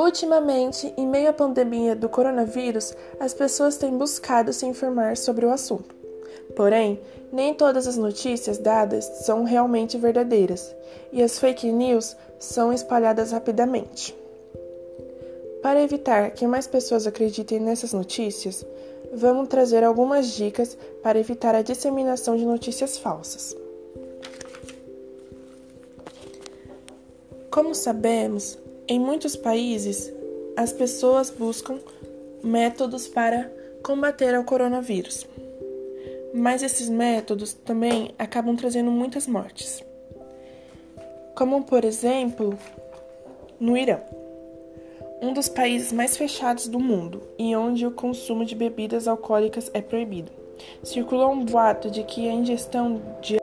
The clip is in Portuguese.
Ultimamente, em meio à pandemia do coronavírus, as pessoas têm buscado se informar sobre o assunto. Porém, nem todas as notícias dadas são realmente verdadeiras e as fake news são espalhadas rapidamente. Para evitar que mais pessoas acreditem nessas notícias, vamos trazer algumas dicas para evitar a disseminação de notícias falsas. Como sabemos, em muitos países as pessoas buscam métodos para combater o coronavírus. Mas esses métodos também acabam trazendo muitas mortes. Como, por exemplo, no Irã um dos países mais fechados do mundo e onde o consumo de bebidas alcoólicas é proibido. Circulou um boato de que a ingestão de